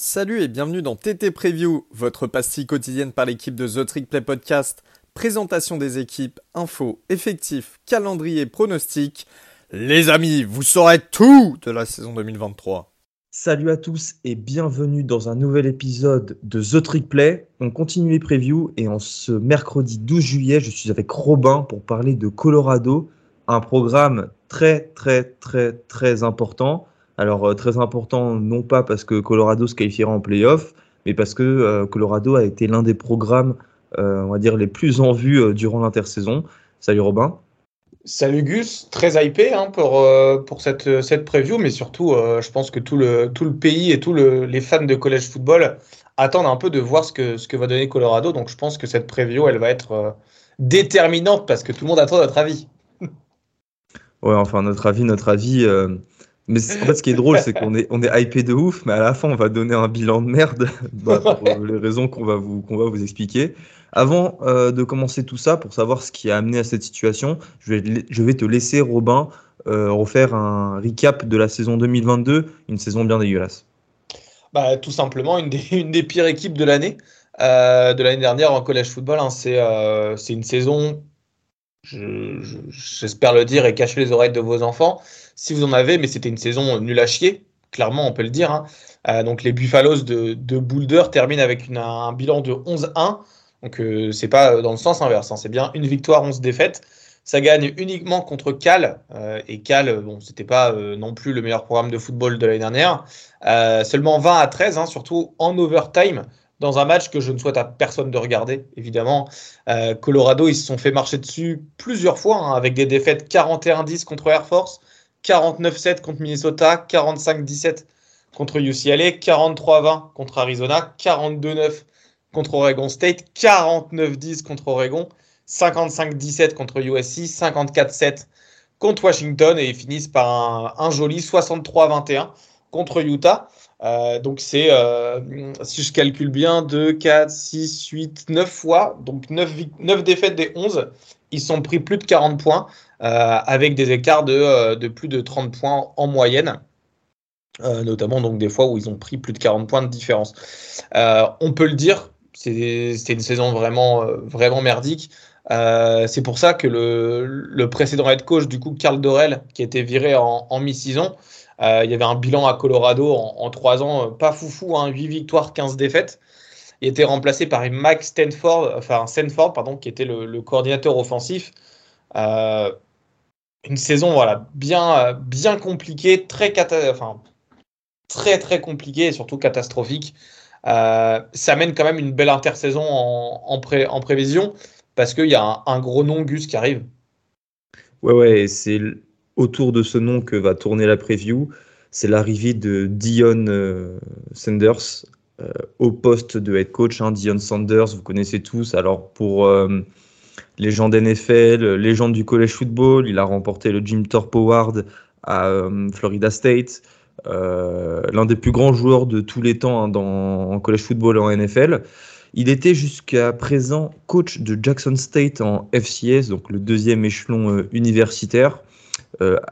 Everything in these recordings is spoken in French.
Salut et bienvenue dans TT Preview, votre pastille quotidienne par l'équipe de The Trick Play Podcast. Présentation des équipes, infos, effectifs, calendrier, pronostics. Les amis, vous saurez tout de la saison 2023. Salut à tous et bienvenue dans un nouvel épisode de The Trick Play. On continue les previews et en ce mercredi 12 juillet, je suis avec Robin pour parler de Colorado, un programme très très très très important. Alors euh, très important non pas parce que Colorado se qualifiera en playoff, mais parce que euh, Colorado a été l'un des programmes, euh, on va dire, les plus en vue durant l'intersaison. Salut Robin. Salut Gus, très hypé hein, pour, pour cette, cette preview, mais surtout, je pense que tout le, tout le pays et tous les fans de college football attendent un peu de voir ce que, ce que va donner Colorado. Donc je pense que cette preview, elle va être déterminante parce que tout le monde attend notre avis. Ouais, enfin, notre avis, notre avis. Mais en fait, ce qui est drôle, c'est qu'on est, on est hypé de ouf, mais à la fin, on va donner un bilan de merde bah, pour les raisons qu'on va, vous, va vous expliquer. Avant euh, de commencer tout ça, pour savoir ce qui a amené à cette situation, je vais, je vais te laisser, Robin, euh, refaire un recap de la saison 2022, une saison bien dégueulasse. Bah, tout simplement, une des, une des pires équipes de l'année. Euh, de l'année dernière en collège football, hein, c'est, c'est une saison, j'espère le dire et cacher les oreilles de vos enfants, si vous en avez, mais c'était une saison nulle à chier, clairement, on peut le dire. Hein. Euh, donc les Buffaloes de, de Boulder terminent avec un bilan de 11-1. Donc euh, c'est pas dans le sens inverse, hein. c'est bien une victoire, 11 défaites. Ça gagne uniquement contre Cal. Euh, et Cal, bon, c'était pas non plus le meilleur programme de football de l'année dernière. seulement 20 à 13, hein, surtout en overtime, dans un match que je ne souhaite à personne de regarder, évidemment. Colorado, ils se sont fait marcher dessus plusieurs fois, avec des défaites 41-10 contre Air Force, 49-7 contre Minnesota, 45-17 contre UCLA, 43-20 contre Arizona, 42-9 contre Oregon State, 49-10 contre Oregon, 55-17 contre USC, 54-7 contre Washington et ils finissent par un, joli 63-21 contre Utah. Euh, donc c'est, euh, si je calcule bien, 2, 4, 6, 8, 9 fois, donc 9, 9 défaites des 11, ils sont pris plus de 40 points. Euh, avec des écarts de, euh, plus de 30 points en moyenne. Euh, notamment donc des fois où ils ont pris plus de 40 points de différence. on peut le dire, c'est une saison vraiment, merdique. c'est pour ça que le, précédent head coach, du coup, Carl Dorel, qui était viré en, mi-saison, il y avait un bilan à Colorado en, trois ans, pas foufou, hein, 8 victoires, 15 défaites. Il était remplacé par Mike Stanford, enfin Stanford, pardon, qui était le, coordinateur offensif. Une saison voilà, bien, bien compliquée, très, enfin, très très compliquée et surtout catastrophique. Euh, ça mène quand même une belle intersaison en, en, en prévision parce qu'il y a un, gros nom Gus qui arrive. Ouais, ouais, c'est autour de ce nom que va tourner la preview. C'est l'arrivée de Dion euh, Sanders euh, au poste de head coach. Hein. Dion Sanders, vous connaissez tous. Alors pour légende NFL, légende du college football. Il a remporté le Jim Thorpe Award à euh, Florida State. Euh, l'un des plus grands joueurs de tous les temps hein, dans, en college football et en NFL. Il était jusqu'à présent coach de Jackson State en FCS, donc le deuxième échelon euh, universitaire.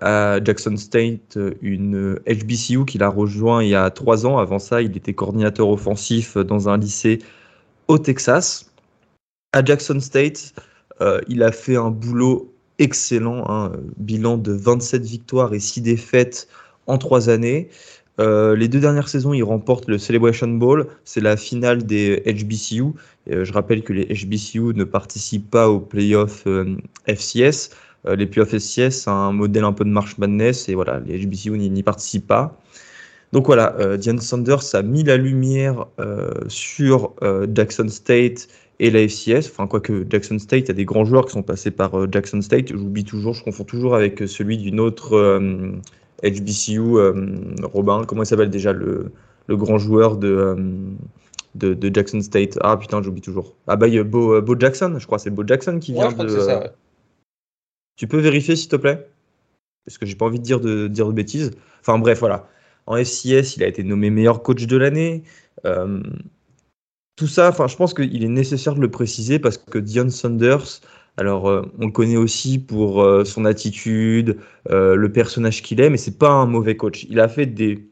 à Jackson State, une HBCU qu'il a rejoint il y a trois ans. Avant ça, il était coordinateur offensif dans un lycée au Texas. À Jackson State, euh, il a fait un boulot excellent, un hein. bilan de 27 victoires et 6 défaites en 3 années. Euh, les deux dernières saisons, il remporte le Celebration Bowl, c'est la finale des HBCU. Euh, je rappelle que les HBCU ne participent pas aux playoffs FCS. les playoffs FCS, c'est un modèle un peu de March Madness et voilà, les HBCU n'y participent pas. Donc voilà, Diane Sanders a mis la lumière sur Jackson State et la FCS. Enfin, quoique Jackson State, a des grands joueurs qui sont passés par euh, Jackson State. J'oublie toujours, je confonds toujours avec euh, celui d'une autre HBCU. Euh, Robin, comment il s'appelle déjà le, le, grand joueur de, de, Jackson State? Ah putain, j'oublie toujours. Ah bah, il y a Bo, Bo, Jackson, je crois, c'est Bo Jackson qui vient de. Ça, Tu peux vérifier s'il te plaît? Parce que j'ai pas envie de dire de, dire de bêtises. Enfin bref, voilà. En FCS, il a été nommé meilleur coach de l'année tout ça, enfin, je pense qu'il est nécessaire de le préciser parce que Dion Saunders, alors euh, on le connaît aussi pour euh, son attitude, euh, le personnage qu'il est, mais c'est pas un mauvais coach. Il a fait des,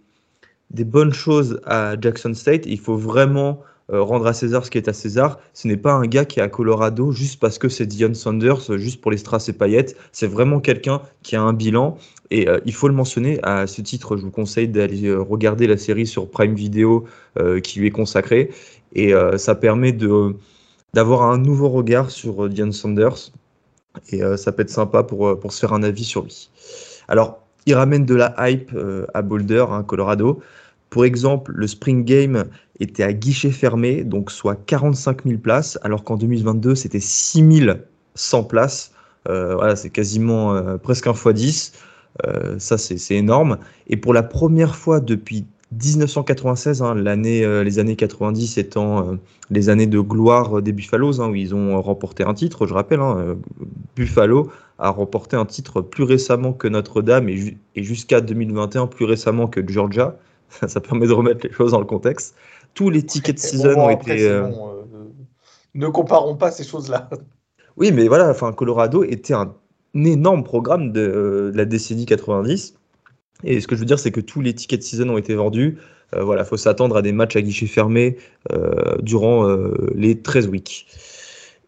des bonnes choses à Jackson State. Il faut vraiment rendre à César ce qui est à César. Ce n'est pas un gars qui est à Colorado juste parce que c'est Dion Sanders, juste pour les strass et paillettes. C'est vraiment quelqu'un qui a un bilan. Et il faut le mentionner. À ce titre, je vous conseille d'aller regarder la série sur Prime Video qui lui est consacrée. Et ça permet de d'avoir un nouveau regard sur Dion Sanders. Et ça peut être sympa pour, pour se faire un avis sur lui. Alors, il ramène de la hype à Boulder, hein, Colorado. Pour exemple, le Spring Game était à guichet fermé, donc soit 45 000 places, alors qu'en 2022, c'était 6 100 places. Euh, voilà, c'est quasiment euh, presque un x10. Euh, ça, c'est énorme. Et pour la première fois depuis 1996, hein, l'année, les années 90 étant les années de gloire des Buffaloes, hein, où ils ont remporté un titre, je rappelle, hein, Buffalo a remporté un titre plus récemment que Notre-Dame et jusqu'à 2021 plus récemment que Georgia. ça permet de remettre les choses dans le contexte. Tous les tickets de season ont été. Euh, euh, ne comparons pas ces choses-là. Oui, mais voilà, enfin, Colorado était un, énorme programme de, la décennie 90. Et ce que je veux dire, c'est que tous les tickets de season ont été vendus. Euh, voilà, faut s'attendre à des matchs à guichet fermé durant les 13 weeks.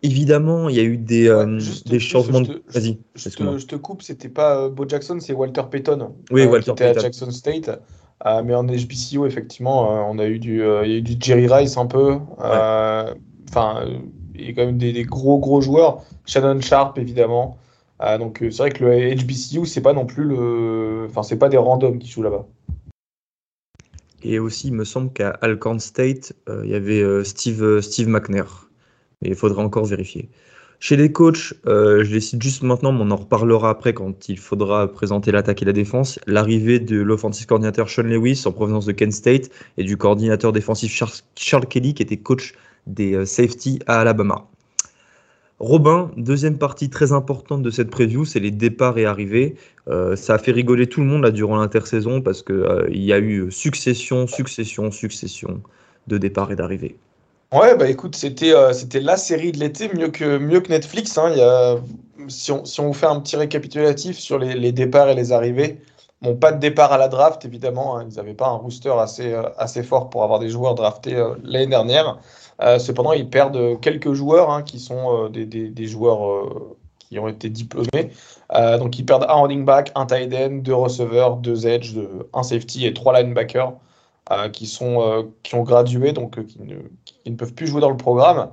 Évidemment, il y a eu des, des changements. Vas-y. Je, je, te coupe, c'était pas Bo Jackson, c'est Walter Payton. Oui, Walter qui était à Jackson State. Euh, mais en HBCU, effectivement, euh, on a eu du, euh, il y a eu du Jerry Rice un peu. Enfin, il y a quand même des, gros, gros joueurs. Shannon Sharp, évidemment. Donc, c'est vrai que le HBCU, c'est pas non plus le. Enfin, c'est pas des randoms qui jouent là-bas. Et aussi, il me semble qu'à Alcorn State, il y avait Steve, Steve McNair. Mais il faudrait encore vérifier. Chez les coachs, euh, je les cite juste maintenant, mais on en reparlera après quand il faudra présenter l'attaque et la défense. L'arrivée de l'offensive coordinateur Sean Lewis en provenance de Kent State et du coordinateur défensif Charles, Kelly qui était coach des euh, safety à Alabama. Robin, deuxième partie très importante de cette preview, c'est les départs et arrivées. Euh, ça a fait rigoler tout le monde là durant l'intersaison parce qu'il il y a eu succession, succession, succession de départs et d'arrivées. Ouais, bah écoute, c'était euh, la série de l'été, mieux que, mieux que Netflix. Hein. Si, on, si on vous fait un petit récapitulatif sur les, les, départs et les arrivées, bon, pas de départ à la draft, évidemment. Hein. Ils n'avaient pas un rooster assez, euh, assez fort pour avoir des joueurs draftés euh, l'année dernière. cependant, ils perdent quelques joueurs hein, qui sont des, joueurs qui ont été diplômés. donc, ils perdent un running back, un tight end, deux receveurs, deux edge, un safety et trois linebackers. Euh, qui, sont, euh, qui ont gradué, donc euh, qui, ne, peuvent plus jouer dans le programme.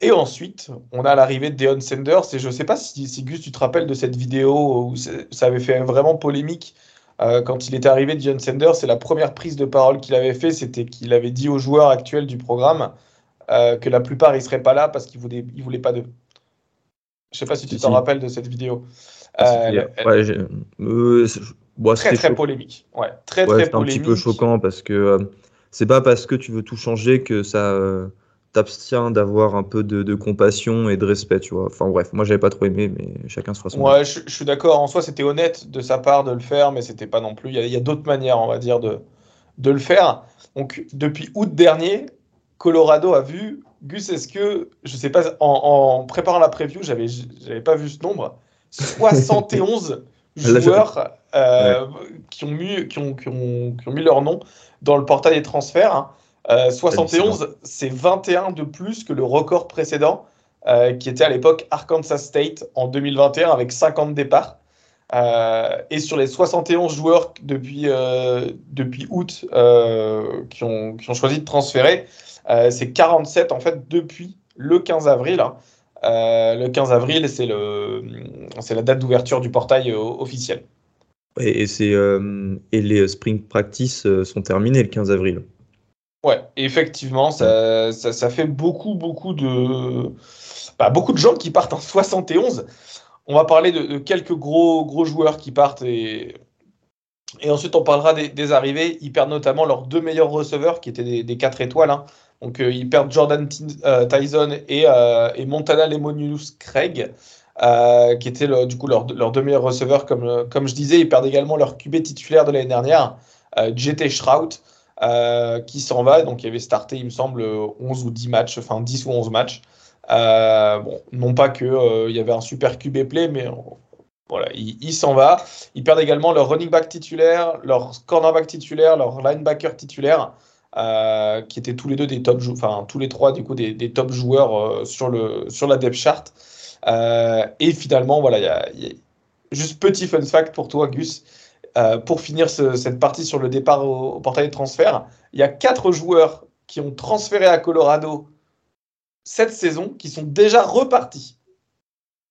Et ensuite, on a l'arrivée de Deon Sanders. Et je ne sais pas si, si, Gus, tu te rappelles de cette vidéo où ça avait fait vraiment polémique quand il était arrivé, Deon Sanders. C'est la première prise de parole qu'il avait fait, c'était qu'il avait dit aux joueurs actuels du programme que la plupart ils seraient pas là parce qu'ils voulaient, ils voulaient pas d'eux. Je sais pas si tu t'en rappelles de cette vidéo. ouais, très très polémique. Ouais, très très polémique. un petit peu choquant parce que euh, c'est pas parce que tu veux tout changer que ça t'abstient d'avoir un peu de, compassion et de respect, tu vois. Enfin bref, moi j'avais pas trop aimé, mais chacun se fera son. Ouais, je, suis d'accord. En soi, c'était honnête de sa part de le faire, mais c'était pas non plus. Il y a, d'autres manières, on va dire, de, de le faire. Donc depuis août dernier, Colorado a vu. Gus, est-ce que, je sais pas, en, en préparant la preview, j'avais, j'avais pas vu ce nombre. 71 joueurs euh, qui, ont mis, qui, ont, qui, ont, qui, ont, mis leur nom dans le portail des transferts. 71, hein. euh, c'est 21 de plus que le record précédent, euh, qui était à l'époque Arkansas State en 2021 avec 50 départs. et sur les 71 joueurs depuis, depuis août qui, ont, qui ont choisi de transférer, c'est 47 en fait depuis le 15 avril. Hein. le 15 avril, c'est la date d'ouverture du portail officiel. Et, euh, et les spring practice euh, sont terminés le 15 avril. Ouais, effectivement, ça, ça, fait beaucoup, beaucoup de, bah, beaucoup de gens qui partent en 71. On va parler de, quelques gros, gros joueurs qui partent et, et ensuite on parlera des, arrivées. Ils perdent notamment leurs deux meilleurs receveurs qui étaient des, des 4 étoiles. Hein. Donc euh, ils perdent Jordan Tyson et, et Montana Lemonius Craig. Euh, qui étaient du coup leurs deux meilleurs receveurs. Comme, euh, comme je disais, ils perdent également leur QB titulaire de l'année dernière, euh, JT Shrout, qui s'en va. Donc, il avait starté, il me semble, 11 ou 10 matchs, enfin 10 ou 11 matchs. bon, non pas qu'il il y avait un super QB play, mais Voilà, il, s'en va. Ils perdent également leur running back titulaire, leur cornerback titulaire, leur linebacker titulaire, euh, qui étaient tous les deux des top enfin tous les trois du coup des, top joueurs euh, sur, le, sur la depth chart. Euh, et finalement, voilà, juste petit fun fact pour toi, Gus. Pour finir cette partie sur le départ au, portail de transfert, il y a quatre joueurs qui ont transféré à Colorado cette saison qui sont déjà repartis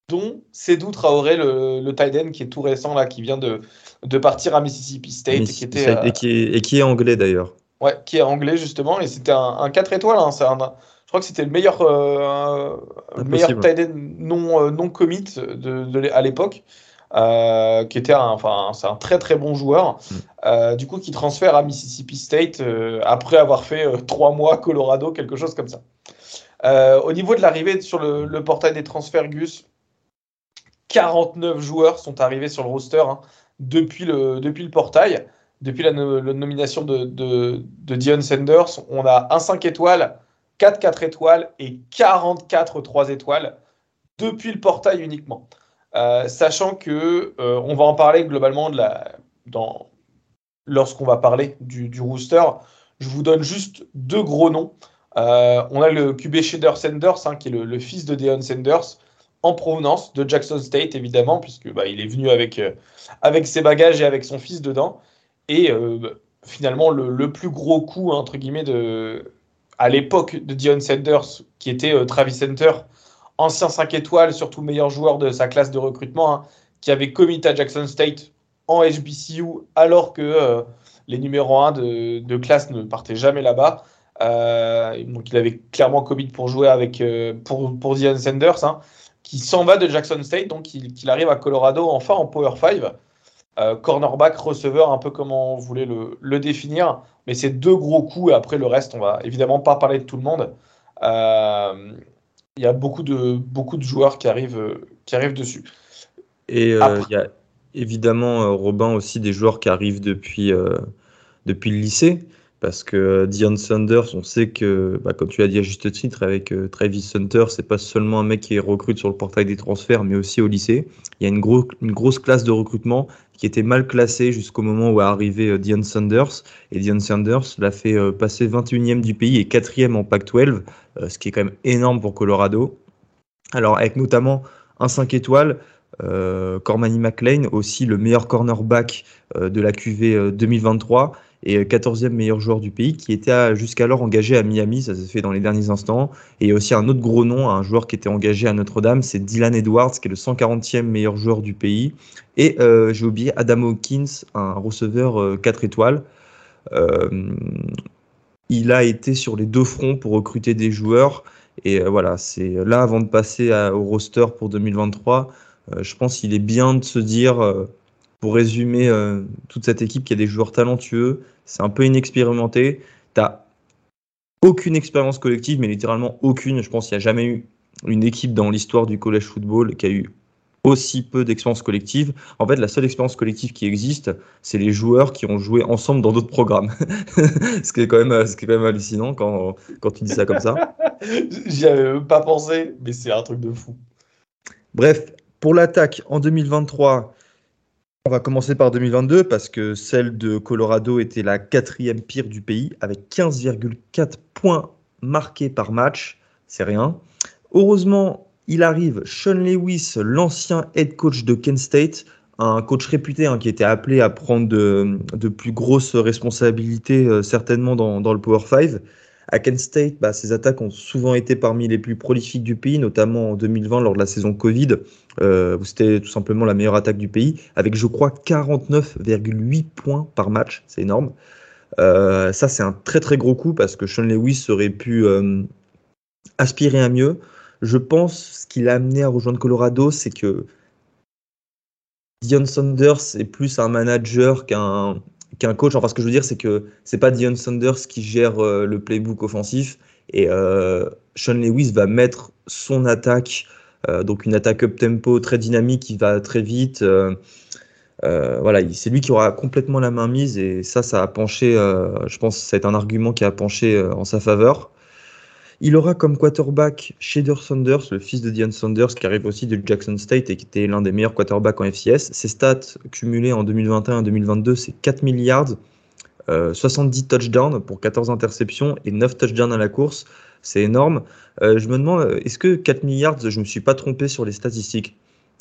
dont Cédou Traoré, le, le tight end qui est tout récent, là, qui vient de, de partir à Mississippi State. qui était, et, qui est, et, qui est, anglais d'ailleurs. Ouais, qui est anglais justement, et c'était un, un, 4 étoiles. Hein, je crois que c'était le meilleur, euh, meilleur tight end non, euh, non commit de, de, à l'époque. Euh, qui était un, enfin, c'est un très très bon joueur, mm. euh, du coup qui transfère à Mississippi State euh, après avoir fait trois mois Colorado, quelque chose comme ça. au niveau de l'arrivée sur le, le, portail des transferts Gus, 49 joueurs sont arrivés sur le roster hein, depuis, le, depuis le portail. Depuis la, nomination de, de, de, Dion Sanders, on a un 5 étoiles, 4 4 étoiles et 44 3 étoiles depuis le portail uniquement. Euh, sachant que euh, on va en parler globalement dans, lorsqu'on va parler du, rooster. Je vous donne juste deux gros noms. Euh, on a le QB Shader Sanders, hein, qui est le, fils de Dion Sanders, en provenance de Jackson State, évidemment, puisque bah, il est venu avec, avec ses bagages et avec son fils dedans. Et finalement, le, plus gros coup, entre guillemets, de, à l'époque de Dion Sanders, qui était Travis Center, ancien 5 étoiles, surtout meilleur joueur de sa classe de recrutement, hein, qui avait commis à Jackson State en HBCU, alors que les numéros 1 de, classe ne partaient jamais là-bas. donc il avait clairement commis pour jouer avec pour, pour Dion Sanders. Hein qui s'en va de Jackson State, donc qu'il arrive à Colorado enfin en Power 5. Euh, cornerback, receveur, un peu comme on voulait le, définir. Mais c'est deux gros coups et après le reste, on va évidemment pas parler de tout le monde. Euh, il y a beaucoup de, beaucoup de joueurs qui arrivent, qui arrivent dessus. Et euh, il y a évidemment, Robin, aussi des joueurs qui arrivent depuis, depuis le lycée. Parce que Dion Sanders, on sait que, bah, comme tu l'as dit à juste titre, avec euh, Travis Hunter, c'est pas seulement un mec qui est recrute sur le portail des transferts, mais aussi au lycée. Il y a une, grosse classe de recrutement qui était mal classée jusqu'au moment où est arrivé euh, Dion Sanders. Et Dion Sanders l'a fait euh, passer 21e du pays et 4e en Pac-12, ce qui est quand même énorme pour Colorado. Alors, avec notamment un 5 étoiles, euh, Cormany McLean, aussi le meilleur cornerback de la QV 2023 et 14e meilleur joueur du pays qui était jusqu'alors engagé à Miami, ça s'est fait dans les derniers instants. Et aussi un autre gros nom, un joueur qui était engagé à Notre-Dame, c'est Dylan Edwards qui est le 140e meilleur joueur du pays. Et euh, j'ai oublié Adam Hawkins, un receveur 4 euh, étoiles. Euh, il a été sur les deux fronts pour recruter des joueurs. Et voilà, c'est là avant de passer au roster pour 2023. je pense qu'il est bien de se dire pour résumer euh, toute cette équipe qui a des joueurs talentueux, c'est un peu inexpérimenté. Tu aucune expérience collective, mais littéralement aucune. Je pense qu'il n'y a jamais eu une équipe dans l'histoire du collège football qui a eu aussi peu d'expérience collective. En fait, la seule expérience collective qui existe, c'est les joueurs qui ont joué ensemble dans d'autres programmes. ce, qui est quand même, ce qui est quand même hallucinant quand, quand tu dis ça comme ça. J'y avais pas pensé, mais c'est un truc de fou. Bref, pour l'attaque en 2023, on va commencer par 2022 parce que celle de Colorado était la quatrième pire du pays avec 15,4 points marqués par match. C'est rien. Heureusement, il arrive Sean Lewis, l'ancien head coach de Kent State, un coach réputé hein, qui était appelé à prendre de, plus grosses responsabilités euh, certainement dans, dans, le Power 5. À Kent State, bah, ses attaques ont souvent été parmi les plus prolifiques du pays, notamment en 2020 lors de la saison Covid, euh, où c'était tout simplement la meilleure attaque du pays, avec je crois 49,8 points par match, c'est énorme. Euh, ça, c'est un très très gros coup parce que Sean Lewis aurait pu euh, aspirer à mieux. Je pense ce qui l'a amené à rejoindre Colorado, c'est que Dion Saunders est plus un manager qu'un qu'un coach. Enfin, ce que je veux dire, c'est que c'est pas Dion Sanders qui gère euh, le playbook offensif et euh, Sean Lewis va mettre son attaque, euh, donc une attaque up tempo très dynamique qui va très vite. voilà, c'est lui qui aura complètement la main mise et ça, ça a penché. je pense, que été un argument qui a penché en sa faveur. Il aura comme quarterback Shader Saunders, le fils de Dion Saunders, qui arrive aussi de Jackson State et qui était l'un des meilleurs quarterbacks en FCS. Ses stats cumulés en 2021-2022, c'est 4 milliards, 70 touchdowns pour 14 interceptions et 9 touchdowns à la course. C'est énorme. je me demande, est-ce que 4 milliards, je ne me suis pas trompé sur les statistiques?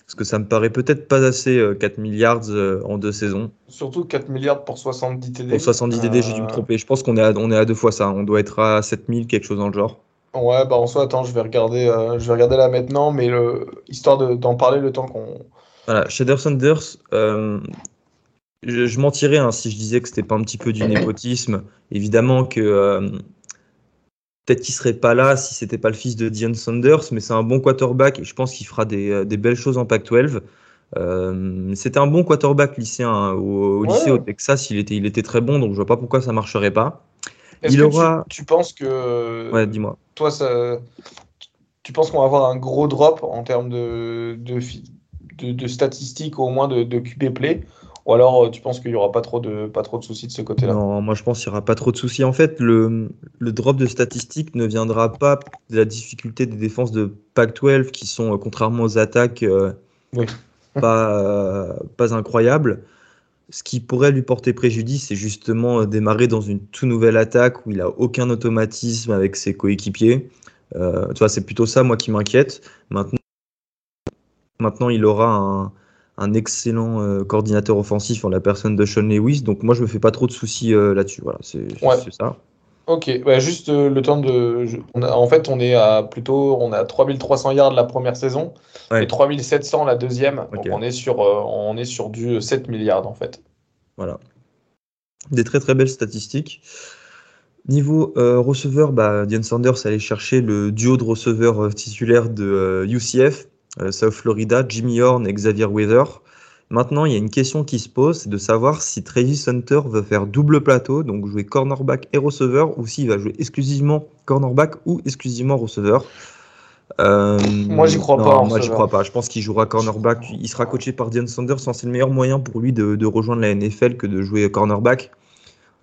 Parce que ça me paraît peut-être pas assez 4 milliards en deux saisons. Surtout 4 milliards pour 70 TD. Pour 70 TD, j'ai dû me tromper. Je pense qu'on est, à, on est à deux fois ça. On doit être à 7000, quelque chose dans le genre. Ouais, bah en soi, attends, je vais regarder, je vais regarder là maintenant, mais le... histoire d'en parler le temps qu'on. Voilà, Shader Sanders, je, mentirais hein, si je disais que c'était pas un petit peu du népotisme. Évidemment que Peut-être qu'il serait pas là si c'était pas le fils de Dion Saunders, mais c'est un bon quarterback et je pense qu'il fera des, euh, belles choses en Pac-12. Euh, c'était un bon quarterback lycéen hein, au, lycée au Texas, il était, il était très bon, donc je vois pas pourquoi ça marcherait pas. Il aura. Tu, penses que. Ouais, dis-moi. Toi, ça, tu penses qu'on va avoir un gros drop en termes de, de, statistiques, au moins de, de QB play? Ou alors, euh, tu penses qu'il n'y aura pas trop, de, pas trop de soucis de ce côté-là? Non, moi je pense qu'il n'y aura pas trop de soucis. En fait, le, le, drop de statistiques ne viendra pas de la difficulté des défenses de Pac-12 qui sont, euh, contrairement aux attaques, euh, pas, pas incroyables. Ce qui pourrait lui porter préjudice, c'est justement démarrer dans une toute nouvelle attaque où il n'a aucun automatisme avec ses coéquipiers. tu vois, c'est plutôt ça, moi, qui m'inquiète. Maintenant, maintenant, il aura un un excellent euh, coordinateur offensif en la personne de Sean Lewis. Donc moi, je me fais pas trop de soucis euh, là-dessus. Voilà, c'est ça. Ok, bah, juste euh, le temps de. en fait, on est à plutôt, on à 3300 yards la première saison et 3700 la deuxième. Donc on est sur, on est sur du 7 milliards en fait. Voilà. Des très très belles statistiques. Niveau receveur, bah, Diane Sanders allait chercher le duo de receveurs titulaires de UCF euh, South Florida, Jimmy Horn et Xavier Weather. Maintenant, il y a une question qui se pose, c'est de savoir si Travis Hunter veut faire double plateau, donc jouer cornerback et receveur, ou s'il va jouer exclusivement cornerback ou exclusivement receveur. Euh, moi, j'y crois pas. Moi, j'y crois pas. Je pense qu'il jouera cornerback. Il sera coaché par Dion Sanders. C'est le meilleur moyen pour lui de, rejoindre la NFL que de jouer cornerback.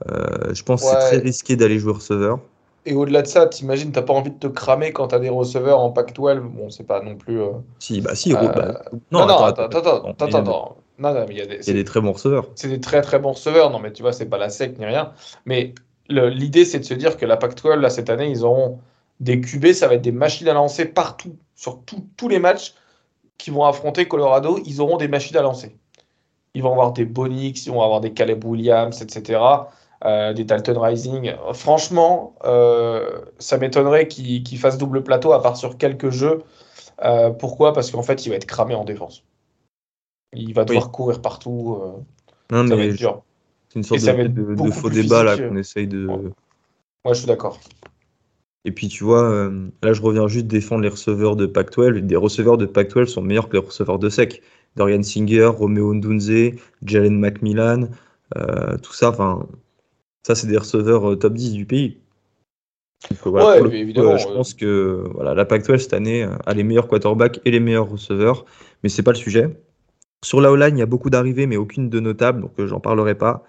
Euh, je pense que c'est très risqué d'aller jouer receveur. Et au-delà de ça, t'imagines, t'as pas envie de te cramer quand t'as des receveurs en Pac-12. Bon, c'est pas non plus. Euh, si, bah si. Euh, bah, non, non, attends, attends, attends, attends. Non, non, mais il y a des, il y a des très bons receveurs. C'est des très très bons receveurs. Non, mais tu vois, c'est pas la sec ni rien. Mais l'idée, c'est de se dire que la Pac-12, là, cette année, ils auront des QB, ça va être des machines à lancer partout, sur tous les matchs qui vont affronter Colorado, ils auront des machines à lancer. Ils vont avoir des Bonix, ils vont avoir des Caleb Williams, etc. Euh, des Dalton Rising. Franchement, euh, ça m'étonnerait qu'il fasse double plateau à part sur quelques jeux. Euh, pourquoi? Parce qu'en fait, il va être cramé en défense. Il va devoir courir partout. non, ça mais C'est une sorte de, faux débat là qu'on essaye de. Moi, je suis d'accord. Et puis tu vois, là je reviens juste défendre les receveurs de Pac-12. Des receveurs de Pac-12 sont meilleurs que les receveurs de SEC. Dorian Singer, Romeo Ndunze, Jalen McMillan, tout ça. Enfin, ça, c'est des receveurs euh, top 10 du pays. ouais, évidemment. je pense que voilà, la Pac-12 cette année euh, a les meilleurs quarterbacks et les meilleurs receveurs, mais c'est pas le sujet. Sur la O-line, il y a beaucoup d'arrivées, mais aucune de notable, donc euh, j'en parlerai pas.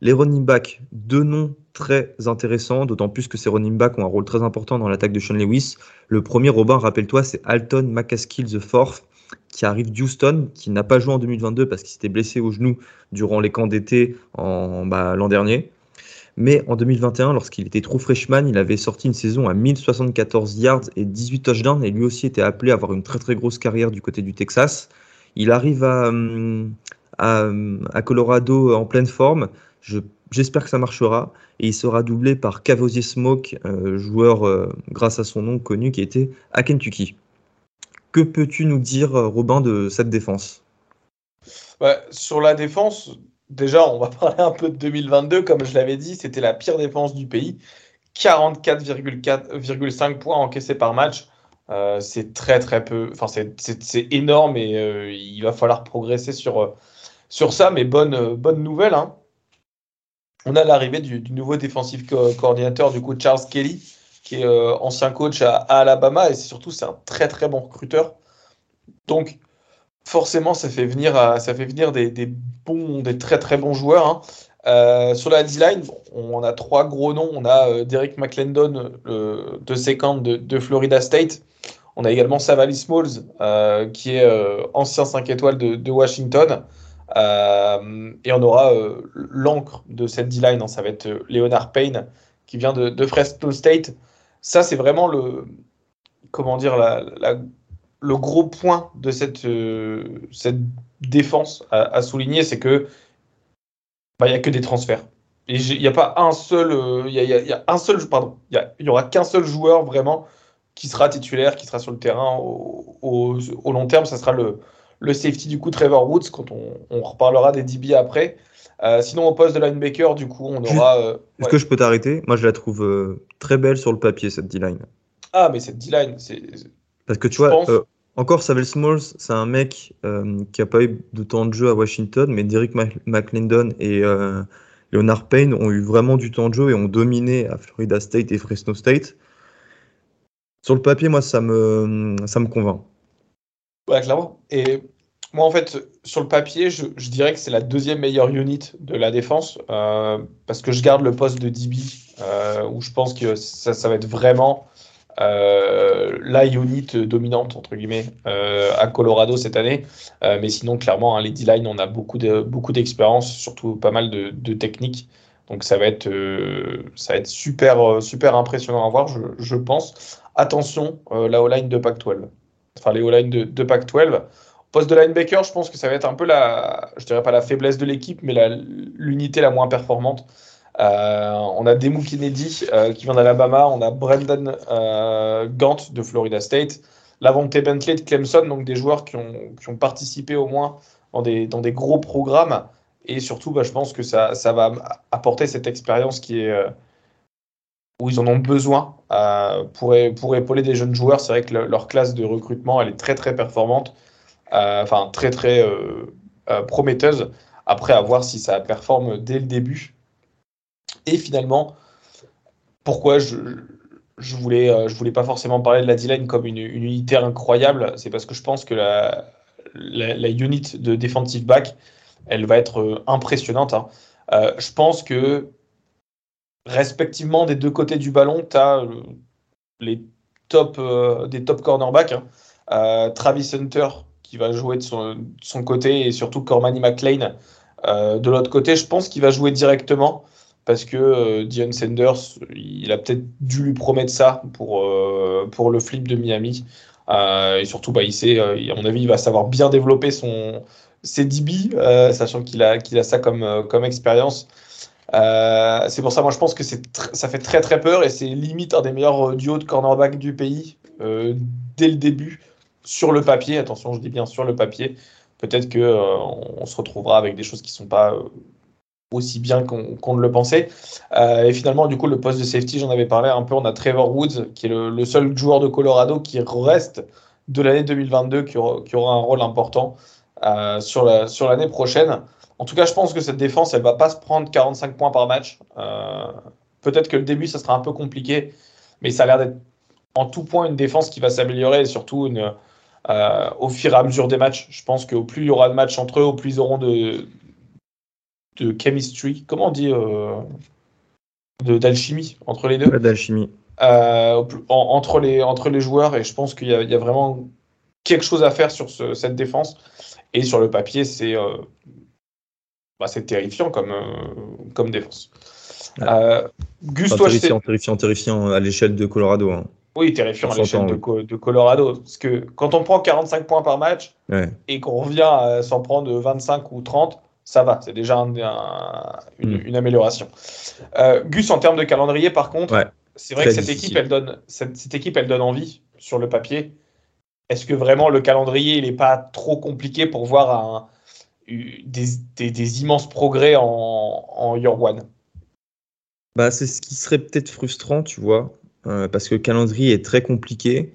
Les running backs, deux noms très intéressants, d'autant plus que ces running backs ont un rôle très important dans l'attaque de Sean Lewis. Le premier, Robin, rappelle-toi, c'est Alton McCaskill the Fourth, qui arrive d'Houston, qui n'a pas joué en 2022 parce qu'il s'était blessé au genou durant les camps d'été bah, l'an dernier. Mais en 2021, lorsqu'il était trop freshman, il avait sorti une saison à 1074 yards et 18 touchdowns et lui aussi était appelé à avoir une très très grosse carrière du côté du Texas. Il arrive à, hum, hum, à, Colorado en pleine forme. J'espère que ça marchera. Et il sera doublé par Cavosier Smoke, euh, joueur euh, grâce à son nom connu qui était à Kentucky. Que peux-tu nous dire, Robin, de cette défense? Sur la défense, déjà, on va parler un peu de 2022. Comme je l'avais dit, c'était la pire défense du pays. 44,5 points encaissés par match. Euh, c'est très très peu. Enfin, c'est énorme et euh, il va falloir progresser sur, euh, sur ça. Mais bonne, bonne nouvelle. Hein. On a l'arrivée du, nouveau défensif coordinateur, du coup, Charles Kelly, qui est ancien coach à, Alabama et surtout, c'est un très très bon recruteur. Donc, forcément, ça fait venir, ça fait venir des, bons, des très très bons joueurs. Hein. Euh, sur la D-line, on a trois gros noms. On a euh, Derek McClendon, le de second de, Florida State. On a également Savali Smalls, euh, qui est euh, ancien 5 étoiles de, Washington. Euh, et on aura l'encre de cette D-line, hein, ça va être Leonard Payne, qui vient de, Fresno State. Ça, c'est vraiment le, comment dire, le gros point de cette, cette défense à, à souligner, c'est que bah, il n'y a que des transferts. Et il n'y a pas un seul, il y, a, y, a un seul, pardon, il y, aura qu'un seul joueur vraiment qui sera titulaire, qui sera sur le terrain au, au, au long terme. Ça sera le, le, safety du coup Trevor Woods quand on, on reparlera des DB après. Euh, sinon au poste de linebacker, du coup, on aura. Euh, Est-ce ouais. que je peux t'arrêter? Moi, je la trouve euh, très belle sur le papier cette D-line. Ah, mais cette D-line, c'est. Parce que tu vois, pense... encore Savel Smalls, c'est un mec qui n'a pas eu de temps de jeu à Washington, mais Derek McClendon et Leonard Payne ont eu vraiment du temps de jeu et ont dominé à Florida State et Fresno State. Sur le papier, moi, ça me, ça me convainc. Ouais, clairement. Et moi, en fait, sur le papier, je, dirais que c'est la deuxième meilleure unit de la défense euh, parce que je garde le poste de DB euh, où je pense que ça, va être vraiment euh, la unit dominante entre guillemets euh, à Colorado cette année. Euh, mais sinon, clairement, hein, les D-line, on a beaucoup de beaucoup d'expérience, surtout pas mal de, techniques. Donc ça va être euh, ça va être super super impressionnant à voir, je, pense. Attention, la O-line de Pac-12, enfin les O-line de, de Pac-12. Poste de linebacker, je pense que ça va être un peu la, je dirais pas la faiblesse de l'équipe, mais l'unité la, moins performante. Euh, on a Demu Kennedy euh, qui vient d'Alabama, on a Brendan euh, Gant de Florida State, Lavonte Bentley de Clemson, donc des joueurs qui ont, participé au moins dans des, gros programmes. Et surtout, bah, je pense que ça, va apporter cette expérience qui est où ils en ont besoin pour, épauler des jeunes joueurs. C'est vrai que le, leur classe de recrutement, elle est très très performante, enfin très très prometteuse. Après, à voir si ça performe dès le début. Et finalement, pourquoi je, je voulais, euh, je voulais pas forcément parler de la D-line comme une, une, unité incroyable, c'est parce que je pense que la, la, la, unit de defensive back, elle va être euh, impressionnante. Hein. Euh, je pense que respectivement des deux côtés du ballon, tu as les top, des top cornerbacks. Hein. Travis Hunter qui va jouer de son, son côté et surtout Cormany McLean de l'autre côté. Je pense qu'il va jouer directement parce que euh, Dion Sanders, il a peut-être dû lui promettre ça pour, euh, pour le flip de Miami. Euh, et surtout, bah, il sait, à mon avis, il va savoir bien développer son, ses DB, sachant qu'il a, qu'il a ça comme, comme expérience. c'est pour ça, moi, je pense que ça fait très très peur et c'est limite un des meilleurs duos de cornerback du pays dès le début sur le papier. Attention, je dis bien sur le papier. Peut-être que on se retrouvera avec des choses qui sont pas aussi bien qu'on qu ne le pensait. Euh, et finalement, du coup, le poste de safety, j'en avais parlé un peu. On a Trevor Woods, qui est le, seul joueur de Colorado qui reste de l'année 2022, qui aura, un rôle important euh, sur l'année la, sur prochaine. En tout cas, je pense que cette défense, elle va pas se prendre 45 points par match. Euh, Peut-être que le début, ça sera un peu compliqué, mais ça a l'air d'être en tout point une défense qui va s'améliorer et surtout une, au fur et à mesure des matchs. Je pense qu'au plus il y aura de matchs entre eux, au plus ils auront de, de chemistry, comment on dit euh, d'alchimie entre les deux? Ouais, D'alchimie. Euh, entre, les, entre les joueurs, et je pense qu'il y, y, a vraiment quelque chose à faire sur ce, cette défense. Et sur le papier, c'est euh, bah, terrifiant comme, euh, comme défense. Ouais. Gus, enfin, toi, terrifiant, terrifiant, terrifiant à l'échelle de Colorado. Hein. Oui, terrifiant à l'échelle de, oui. de, Colorado. Parce que quand on prend 45 points par match ouais. et qu'on revient à s'en prendre 25 ou 30, ça va, c'est déjà un, un, une, mm. une, amélioration. Euh, Gus, en termes de calendrier, par contre, ouais, c'est vrai que cette équipe, elle donne, cette, cette, équipe, elle donne envie sur le papier. Est-ce que vraiment le calendrier, il n'est pas trop compliqué pour voir un, des, des, des, immenses progrès en, en year one? Bah, C'est ce qui serait peut-être frustrant, tu vois, euh, parce que le calendrier est très compliqué.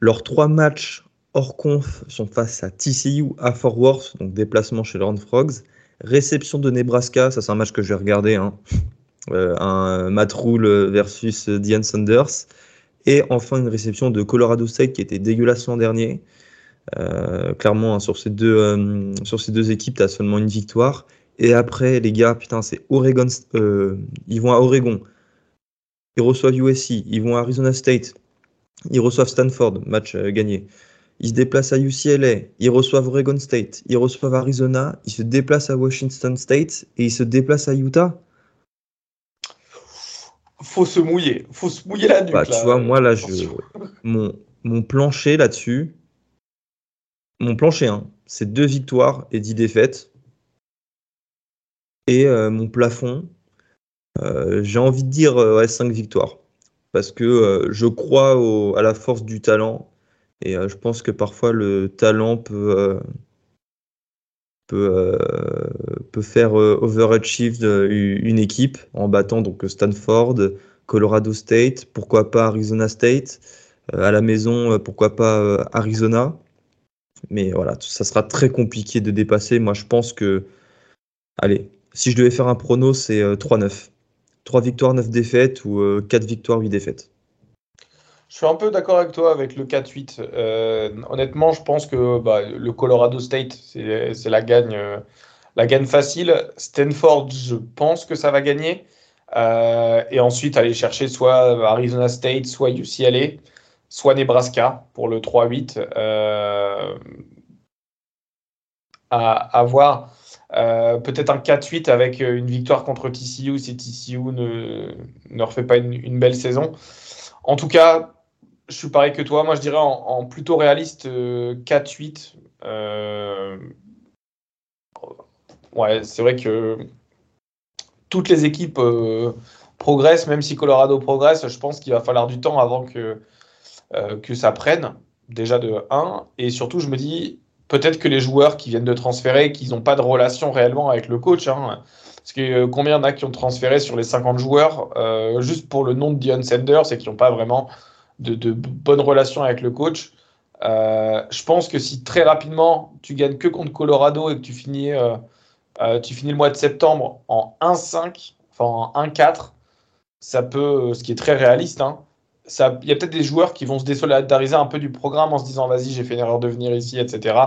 Leurs trois matchs hors conf sont face à TCU à Fort Worth, donc déplacement chez les Horned Frogs. Réception de Nebraska, ça c'est un match que je vais regarder. Hein. Euh, un Matt versus Diane Sanders. Et enfin une réception de Colorado State qui était dégueulasse l'an dernier. Euh, clairement, hein, sur, ces deux, euh, sur ces deux équipes, tu as seulement une victoire. Et après, les gars, putain, c'est Oregon. Ils vont à Oregon. Ils reçoivent USC. Ils vont à Arizona State. Ils reçoivent Stanford, match gagné. Ils se déplacent à UCLA. Ils reçoivent Oregon State. Ils reçoivent Arizona. Ils se déplacent à Washington State. Et ils se déplacent à Utah. Faut se mouiller. Faut se mouiller la nuque. Bah, tu vois, moi, là, je... mon, mon plancher là-dessus, mon plancher, hein, c'est deux victoires et dix défaites. Et euh, mon plafond, euh, j'ai envie de dire euh, cinq victoires. Parce que je crois à la force du talent. Et je pense que parfois le talent peut, peut, peut faire overachieve une équipe en battant donc Stanford, Colorado State, pourquoi pas Arizona State. à la maison, pourquoi pas Arizona. Mais voilà, ça sera très compliqué de dépasser. Moi, je pense que, allez, si je devais faire un prono, c'est 3-9. Euh, 3 victoires, 9 défaites ou 4 euh, victoires, 8 défaites. Je suis un peu d'accord avec toi avec le 4-8. Euh, honnêtement, je pense que bah, le Colorado State, c'est la gagne, la gagne facile. Stanford, je pense que ça va gagner. et ensuite, aller chercher soit Arizona State, soit UCLA soit Nebraska pour le 3-8. Euh, à. Euh, peut-être un 4-8 avec une victoire contre TCU si TCU ne, ne refait pas une, belle saison. En tout cas, je suis pareil que toi. Moi, je dirais en, plutôt réaliste 4-8. Euh, ouais, c'est vrai que toutes les équipes progressent, même si Colorado progresse. Je pense qu'il va falloir du temps avant que euh, que ça prenne, déjà de 1. Et surtout, je me dis, peut-être que les joueurs qui viennent de transférer, qu'ils n'ont pas de relation réellement avec le coach. Hein, parce que euh, combien y en a qui ont transféré sur les 50 joueurs euh, juste pour le nom de Dion Sanders et qui n'ont pas vraiment de, bonnes relations avec le coach Je pense que si très rapidement tu gagnes que contre Colorado et que tu finis, tu finis le mois de septembre en 1-5, enfin en 1-4, ça peut, ce qui est très réaliste, hein, il y a peut-être des joueurs qui vont se désolidariser un peu du programme en se disant vas-y, j'ai fait une erreur de venir ici, etc.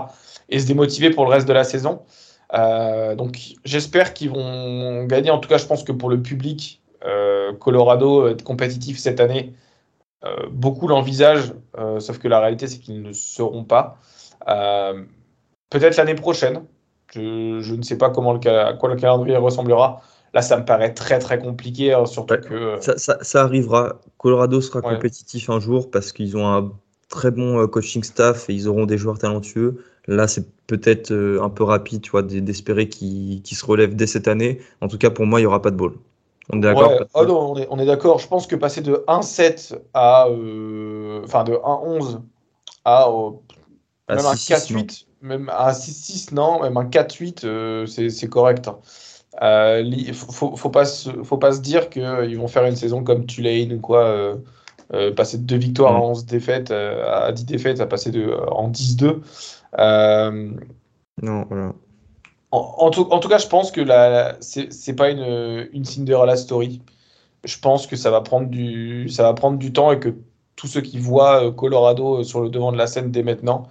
et se démotiver pour le reste de la saison. Euh, donc j'espère qu'ils vont gagner. En tout cas, je pense que pour le public, euh, Colorado être compétitif cette année, euh, beaucoup l'envisagent, sauf que la réalité c'est qu'ils ne seront pas. Peut-être l'année prochaine. Je, ne sais pas comment le, à quoi le calendrier ressemblera. Là, ça me paraît très très compliqué, hein, surtout que. Euh, ça, arrivera. Colorado sera compétitif un jour parce qu'ils ont un très bon euh, coaching staff et ils auront des joueurs talentueux. Là, c'est peut-être euh, un peu rapide, tu vois, d'espérer qu'ils se relèvent dès cette année. En tout cas, pour moi, il n'y aura pas de ball. On est d'accord oh on est, d'accord. Je pense que passer de 1-7 à. enfin, de 1-11 à. même un 4-8, même un 6-6, non, même un 4-8, c'est correct. Hein. Euh, il faut, faut, pas se, faut pas se dire qu'ils vont faire une saison comme Tulane ou quoi, euh, euh, passer de 2 victoires à 11 défaites à 10 défaites, à passer de, en 10-2. non, voilà. En, tout, en, tout, cas, je pense que c'est pas une, une Cinderella story. Je pense que ça va, prendre du, ça va prendre du temps et que tous ceux qui voient Colorado sur le devant de la scène dès maintenant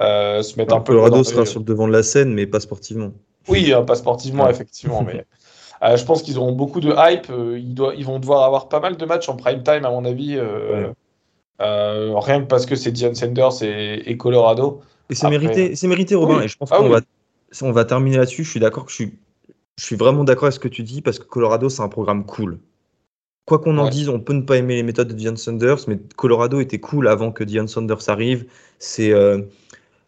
se mettent un peu. Colorado sera sur le devant de la scène, mais pas sportivement. Oui, hein, pas sportivement, effectivement, mais euh, je pense qu'ils auront beaucoup de hype. Euh, ils, doivent, ils, vont devoir avoir pas mal de matchs en prime time, à mon avis. Euh, rien que parce que c'est Dion Sanders et, Colorado. Et c'est mérité, Robin. Et je pense ah qu'on va, on va terminer là-dessus. Je suis d'accord que je suis, je suis vraiment d'accord avec ce que tu dis parce que Colorado, c'est un programme cool. Quoi qu'on en dise, on peut ne pas aimer les méthodes de Dion Sanders, mais Colorado était cool avant que Dion Sanders arrive. C'est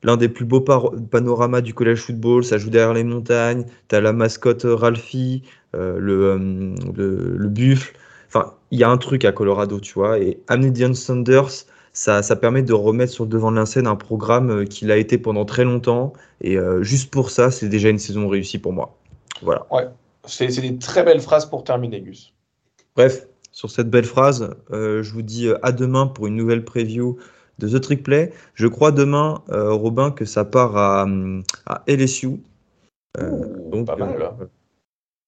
l'un des plus beaux panoramas du collège football. Ça joue derrière les montagnes. Tu as la mascotte euh, Ralphie, euh, euh, le, le, buffle. Enfin, il y a un truc à Colorado, tu vois. Et amener Dion Sanders, ça, ça, permet de remettre sur le devant de la scène un programme qu'il a été pendant très longtemps. Et juste pour ça, c'est déjà une saison réussie pour moi. Voilà. Ouais, c'est des très belles phrases pour terminer, Gus. Bref, sur cette belle phrase, je vous dis à demain pour une nouvelle preview de The Trick Play. Je crois demain, euh, Robin, que ça part à, à LSU. Euh, donc, pas mal. Euh,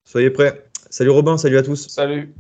soyez prêts. Salut Robin, salut à tous. Salut.